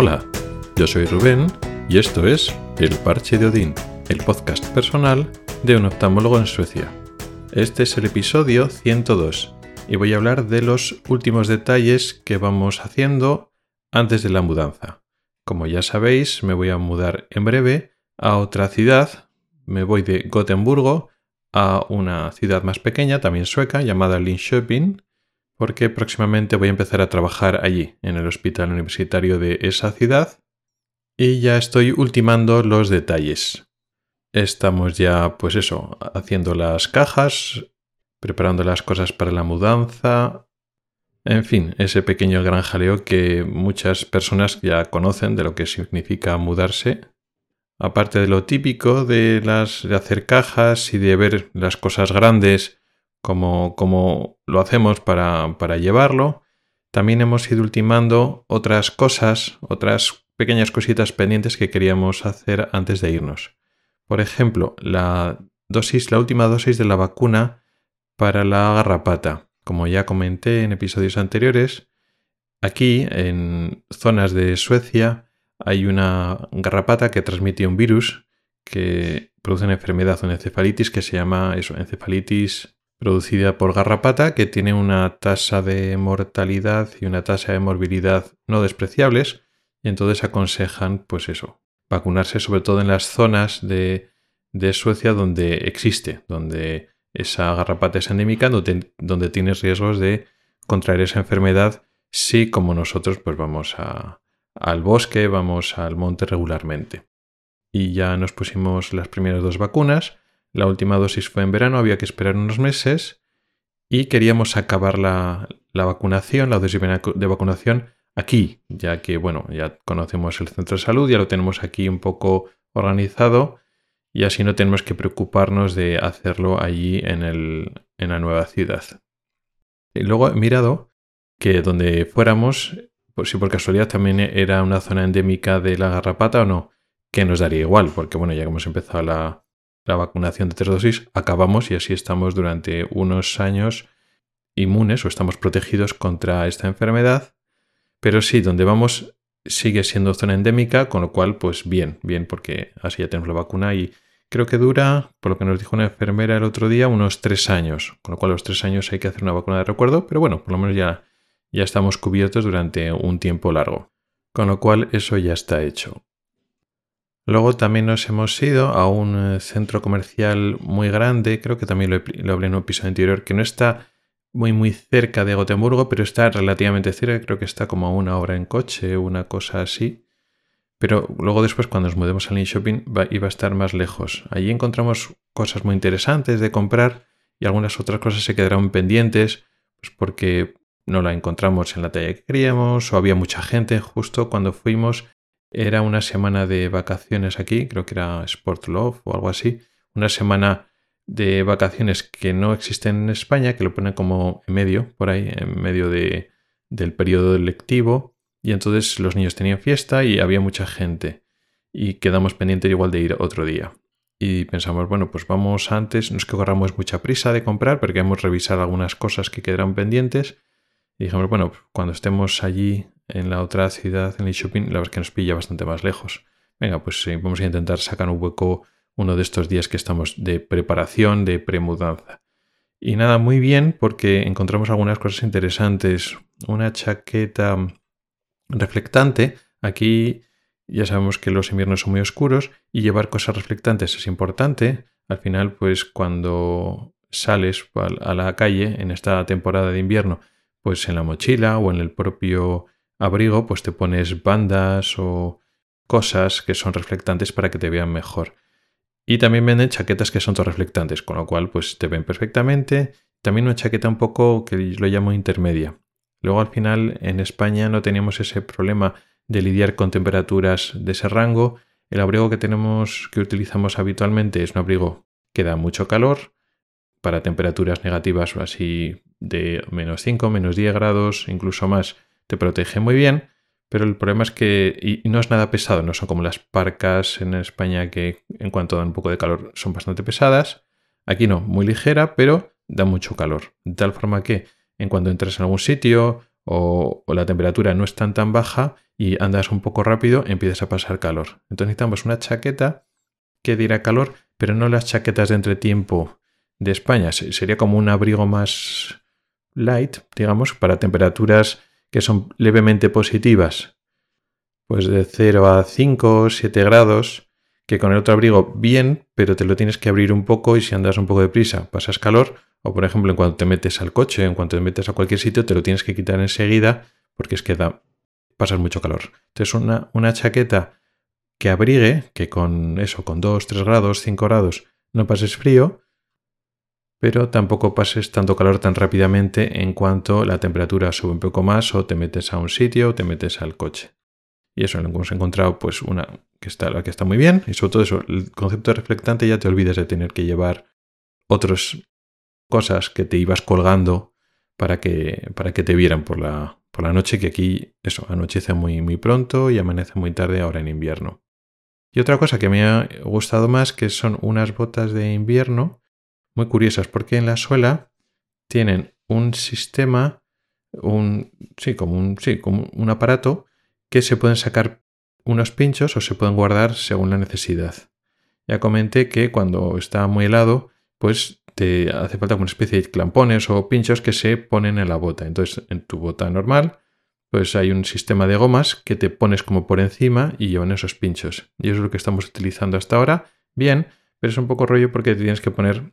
Hola, yo soy Rubén y esto es El Parche de Odín, el podcast personal de un oftalmólogo en Suecia. Este es el episodio 102 y voy a hablar de los últimos detalles que vamos haciendo antes de la mudanza. Como ya sabéis, me voy a mudar en breve a otra ciudad. Me voy de Gotemburgo a una ciudad más pequeña, también sueca, llamada Linköping, porque próximamente voy a empezar a trabajar allí, en el hospital universitario de esa ciudad, y ya estoy ultimando los detalles. Estamos ya, pues eso, haciendo las cajas, preparando las cosas para la mudanza, en fin, ese pequeño gran jaleo que muchas personas ya conocen de lo que significa mudarse. Aparte de lo típico de las de hacer cajas y de ver las cosas grandes como, lo hacemos para, para llevarlo. También hemos ido ultimando otras cosas, otras pequeñas cositas pendientes que queríamos hacer antes de irnos. Por ejemplo, la dosis, la última dosis de la vacuna para la garrapata. Como ya comenté en episodios anteriores, aquí en zonas de Suecia hay una garrapata que transmite un virus que produce una enfermedad, una encefalitis que se llama eso, encefalitis producida por garrapata, que tiene una tasa de mortalidad y una tasa de morbilidad no despreciables, y entonces aconsejan, pues eso, vacunarse sobre todo en las zonas de, de Suecia donde existe, donde esa garrapata es endémica, donde, tienes riesgos de contraer esa enfermedad si como nosotros pues vamos a, al bosque, vamos al monte regularmente. Y ya nos pusimos las primeras dos vacunas la última dosis fue en verano, había que esperar unos meses y queríamos acabar la, vacunación, la dosis de vacunación aquí, ya que, bueno, ya conocemos el centro de salud, ya lo tenemos aquí un poco organizado y así no tenemos que preocuparnos de hacerlo allí en, el, en la nueva ciudad. Y luego he mirado que donde fuéramos, si por casualidad también era una zona endémica de la garrapata o no, que nos daría igual, porque bueno, ya que hemos empezado la, la vacunación de tres dosis, acabamos y así estamos durante unos años inmunes o estamos protegidos contra esta enfermedad. Pero sí, donde vamos sigue siendo zona endémica, con lo cual, pues bien, bien, porque así ya tenemos la vacuna y creo que dura, por lo que nos dijo una enfermera el otro día, unos tres años, con lo cual los tres años hay que hacer una vacuna de recuerdo, pero bueno, por lo menos ya, ya estamos cubiertos durante un tiempo largo, con lo cual eso ya está hecho. Luego también nos hemos ido a un eh, centro comercial muy grande, creo que también lo, hablé en un episodio anterior, que no está muy muy cerca de Gotemburgo, pero está relativamente cerca, creo que está como a una hora en coche, una cosa así. Pero luego después cuando nos mudemos al shopping iba a estar más lejos. Allí encontramos cosas muy interesantes de comprar y algunas otras cosas se quedaron pendientes, pues porque no la encontramos en la talla que queríamos o había mucha gente justo cuando fuimos era una semana de vacaciones aquí, creo que era Sport Love o algo así. Una semana de vacaciones que no existen en España, que lo ponen como en medio, por ahí, en medio de, del periodo lectivo. Y entonces los niños tenían fiesta y había mucha gente. Y quedamos pendientes igual de ir otro día. Y pensamos, bueno, pues vamos antes, no es que corramos mucha prisa de comprar, porque hemos revisado algunas cosas que quedaron pendientes. Y dijimos, bueno, cuando estemos allí en la otra ciudad, en el shopping, la verdad es que nos pilla bastante más lejos. Venga, pues vamos a intentar sacar un hueco uno de estos días que estamos de preparación, de premudanza. Y nada, muy bien porque encontramos algunas cosas interesantes. Una chaqueta reflectante. Aquí ya sabemos que los inviernos son muy oscuros y llevar cosas reflectantes es importante. Al final, pues cuando sales a la calle en esta temporada de invierno, pues en la mochila o en el propio abrigo, pues te pones bandas o cosas que son reflectantes para que te vean mejor. Y también venden chaquetas que son reflectantes, con lo cual pues te ven perfectamente. También una chaqueta un poco que lo llamo intermedia. Luego al final en España no teníamos ese problema de lidiar con temperaturas de ese rango. El abrigo que tenemos, que utilizamos habitualmente es un abrigo que da mucho calor para temperaturas negativas o así de menos 5, menos 10 grados, incluso más te protege muy bien, pero el problema es que y no es nada pesado, no son como las parcas en España que en cuanto dan un poco de calor son bastante pesadas. Aquí no, muy ligera, pero da mucho calor. De tal forma que en cuanto entras en algún sitio o, la temperatura no es tan tan baja y andas un poco rápido, empiezas a pasar calor. Entonces necesitamos una chaqueta que diera calor, pero no las chaquetas de entretiempo de España. Sería como un abrigo más light, digamos, para temperaturas que son levemente positivas, pues de 0 a 5 o 7 grados, que con el otro abrigo bien, pero te lo tienes que abrir un poco y si andas un poco de prisa pasas calor, o por ejemplo en cuanto te metes al coche, en cuanto te metes a cualquier sitio, te lo tienes que quitar enseguida porque es que da, pasas mucho calor. Entonces una, una chaqueta que abrigue, que con eso, con 2, 3 grados, 5 grados, no pases frío, pero tampoco pases tanto calor tan rápidamente en cuanto la temperatura sube un poco más o te metes a un sitio o te metes al coche. Y eso lo hemos encontrado, pues una que está, la que está muy bien, y sobre todo eso, el concepto reflectante ya te olvidas de tener que llevar otras cosas que te ibas colgando para que, para que te vieran por la, por la noche, que aquí eso, anochece muy, muy pronto y amanece muy tarde ahora en invierno. Y otra cosa que me ha gustado más, que son unas botas de invierno muy curiosas porque en la suela tienen un sistema, un, sí, como un, sí, como un aparato que se pueden sacar unos pinchos o se pueden guardar según la necesidad. Ya comenté que cuando está muy helado, pues te hace falta una especie de clampones o pinchos que se ponen en la bota. Entonces, en tu bota normal, pues hay un sistema de gomas que te pones como por encima y llevan esos pinchos. Y eso es lo que estamos utilizando hasta ahora. Bien, pero es un poco rollo porque te tienes que poner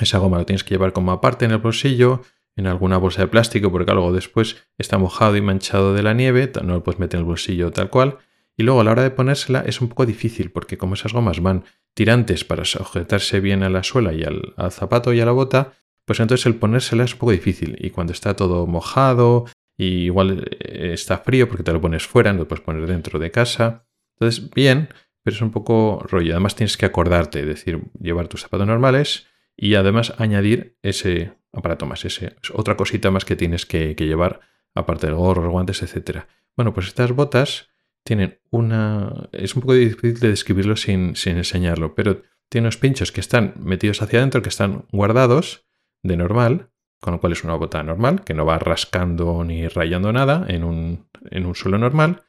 esa goma lo tienes que llevar como aparte en el bolsillo, en alguna bolsa de plástico, porque luego después está mojado y manchado de la nieve, no lo puedes meter en el bolsillo tal cual. Y luego a la hora de ponérsela es un poco difícil, porque como esas gomas van tirantes para sujetarse bien a la suela y al, zapato y a la bota, pues entonces el ponérsela es un poco difícil. Y cuando está todo mojado, y igual eh, está frío porque te lo pones fuera, no lo puedes poner dentro de casa. Entonces, bien, pero es un poco rollo. Además tienes que acordarte, es decir, llevar tus zapatos normales y además añadir ese aparato más, ese, otra cosita más que tienes que, llevar, aparte del gorro, los guantes, etc. Bueno, pues estas botas tienen una... Es un poco difícil de describirlo sin, sin enseñarlo, pero tiene unos pinchos que están metidos hacia adentro, que están guardados de normal, con lo cual es una bota normal, que no va rascando ni rayando nada en un, en un suelo normal.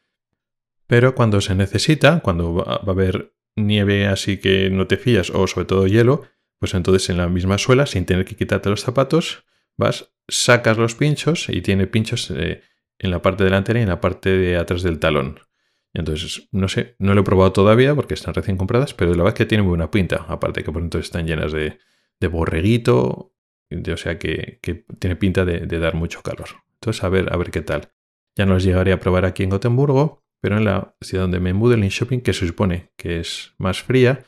Pero cuando se necesita, cuando va a haber nieve así que no te fías, o sobre todo hielo, pues entonces en la misma suela, sin tener que quitarte los zapatos, vas, sacas los pinchos y tiene pinchos eh, en la parte delantera y en la parte de atrás del talón. Entonces, no sé, no lo he probado todavía porque están recién compradas, pero la verdad es que tienen buena pinta. Aparte que por entonces están llenas de, borreguito, o sea que, tiene pinta de, dar mucho calor. Entonces, a ver, a ver qué tal. Ya no los llegaré a probar aquí en Gotemburgo, pero en la ciudad donde me mudo, el Shopping, que se supone que es más fría,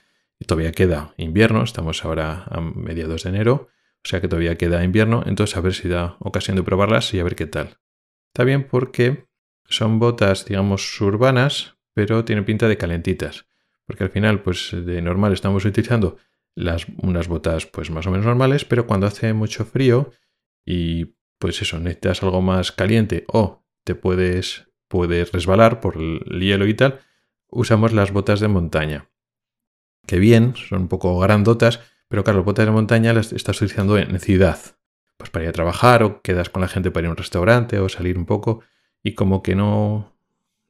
todavía queda invierno, estamos ahora a mediados de enero, o sea que todavía queda invierno, entonces a ver si da ocasión de probarlas y a ver qué tal. Está bien porque son botas, digamos, urbanas, pero tienen pinta de calentitas, porque al final, pues de normal estamos utilizando las, unas botas pues más o menos normales, pero cuando hace mucho frío y pues eso, necesitas algo más caliente o te puedes, puedes resbalar por el hielo y tal, usamos las botas de montaña que bien, son un poco grandotas, pero claro, botas de montaña las estás utilizando en ciudad. Pues para ir a trabajar o quedas con la gente para ir a un restaurante o salir un poco y como que no,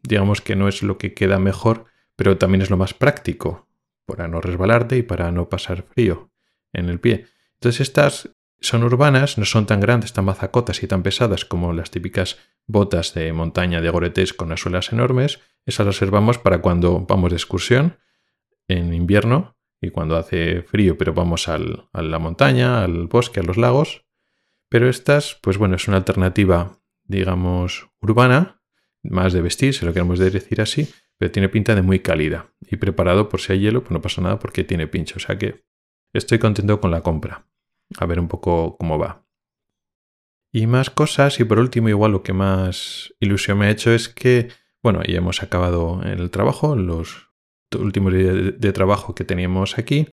digamos que no es lo que queda mejor, pero también es lo más práctico para no resbalarte y para no pasar frío en el pie. Entonces estas son urbanas, no son tan grandes, tan mazacotas y tan pesadas como las típicas botas de montaña de goretés con las suelas enormes. Esas las reservamos para cuando vamos de excursión en invierno y cuando hace frío, pero vamos a la montaña, al bosque, a los lagos. Pero estas, pues bueno, es una alternativa, digamos, urbana, más de vestir, si lo queremos decir así, pero tiene pinta de muy cálida. Y preparado por si hay hielo, pues no pasa nada porque tiene pincho. O sea que estoy contento con la compra. A ver un poco cómo va. Y más cosas, y por último, igual lo que más ilusión me ha hecho es que, bueno, ya hemos acabado el trabajo, los último día de trabajo que teníamos aquí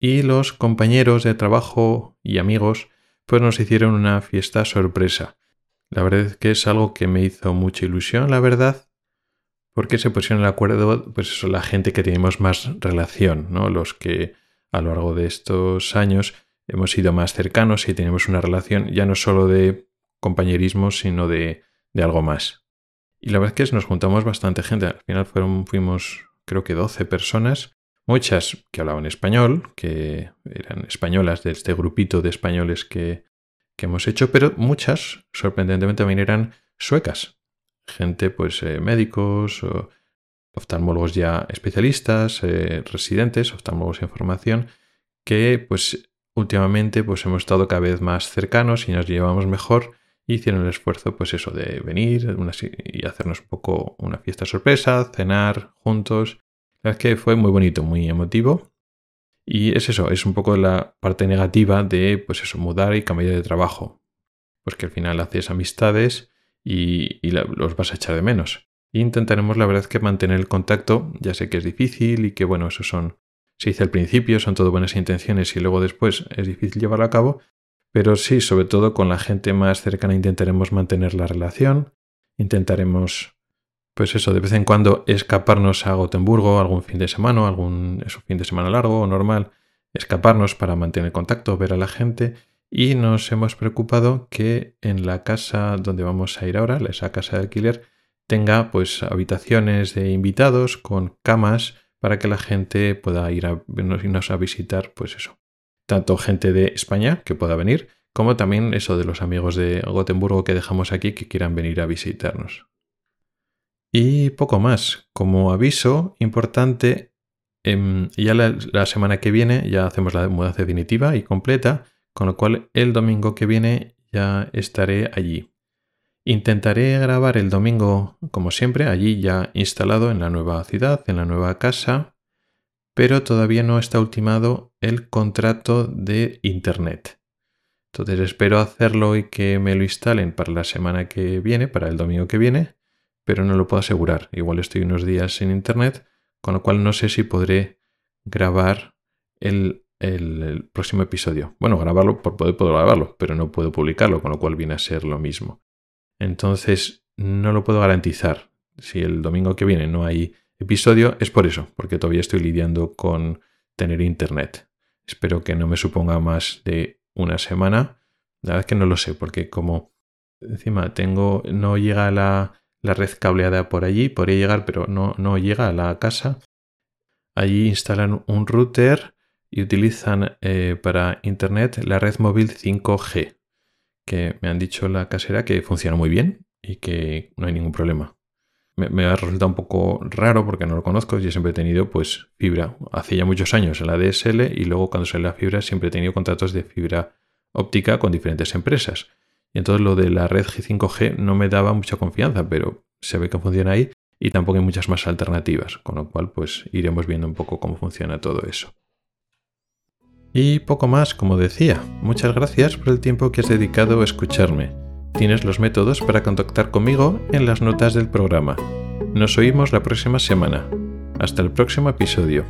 y los compañeros de trabajo y amigos pues nos hicieron una fiesta sorpresa. La verdad es que es algo que me hizo mucha ilusión, la verdad, porque se pusieron de acuerdo, pues eso, la gente que tenemos más relación, ¿no? Los que a lo largo de estos años hemos sido más cercanos y tenemos una relación ya no solo de compañerismo, sino de, de algo más. Y la verdad es que nos juntamos bastante gente. Al final fueron, fuimos creo que 12 personas, muchas que hablaban español, que eran españolas de este grupito de españoles que, que hemos hecho, pero muchas, sorprendentemente, también eran suecas. Gente, pues, eh, médicos, oftalmólogos ya especialistas, eh, residentes, oftalmólogos en formación, que, pues, últimamente, pues, hemos estado cada vez más cercanos y nos llevamos mejor hicieron el esfuerzo, pues eso, de venir y hacernos un poco una fiesta sorpresa, cenar juntos. La verdad es que fue muy bonito, muy emotivo. Y es eso, es un poco la parte negativa de, pues eso, mudar y cambiar de trabajo. Pues que al final haces amistades y, los vas a echar de menos. E intentaremos, la verdad, que mantener el contacto. Ya sé que es difícil y que, bueno, eso son, se dice al principio, son todo buenas intenciones y luego después es difícil llevarlo a cabo, pero sí, sobre todo con la gente más cercana intentaremos mantener la relación, intentaremos, pues eso, de vez en cuando escaparnos a Gotemburgo algún fin de semana, algún fin de semana largo o normal, escaparnos para mantener contacto, ver a la gente. Y nos hemos preocupado que en la casa donde vamos a ir ahora, esa casa de alquiler, tenga pues habitaciones de invitados con camas para que la gente pueda ir a irnos a visitar, pues eso, tanto gente de España que pueda venir, como también eso de los amigos de Gotemburgo que dejamos aquí que quieran venir a visitarnos. Y poco más. Como aviso importante, em, ya la, semana que viene ya hacemos la mudanza definitiva y completa, con lo cual el domingo que viene ya estaré allí. Intentaré grabar el domingo, como siempre, allí ya instalado en la nueva ciudad, en la nueva casa, pero todavía no está ultimado el contrato de Internet. Entonces espero hacerlo y que me lo instalen para la semana que viene, para el domingo que viene, pero no lo puedo asegurar. Igual estoy unos días sin Internet, con lo cual no sé si podré grabar el, próximo episodio. Bueno, grabarlo, por poder puedo grabarlo, pero no puedo publicarlo, con lo cual viene a ser lo mismo. Entonces no lo puedo garantizar. Si el domingo que viene no hay episodio es por eso, porque todavía estoy lidiando con tener internet. Espero que no me suponga más de una semana. La verdad es que no lo sé, porque como encima tengo, no llega la, la red cableada por allí, podría llegar, pero no, no llega a la casa. Allí instalan un router y utilizan eh, para internet la red móvil 5G, que me han dicho la casera que funciona muy bien y que no hay ningún problema me, ha resultado un poco raro porque no lo conozco. Yo siempre he tenido pues fibra. Hace ya muchos años en la DSL y luego cuando sale la fibra siempre he tenido contratos de fibra óptica con diferentes empresas. Y entonces lo de la red G5G no me daba mucha confianza, pero se ve que funciona ahí y tampoco hay muchas más alternativas, con lo cual pues iremos viendo un poco cómo funciona todo eso. Y poco más, como decía, muchas gracias por el tiempo que has dedicado a escucharme. Tienes los métodos para contactar conmigo en las notas del programa. Nos oímos la próxima semana. Hasta el próximo episodio.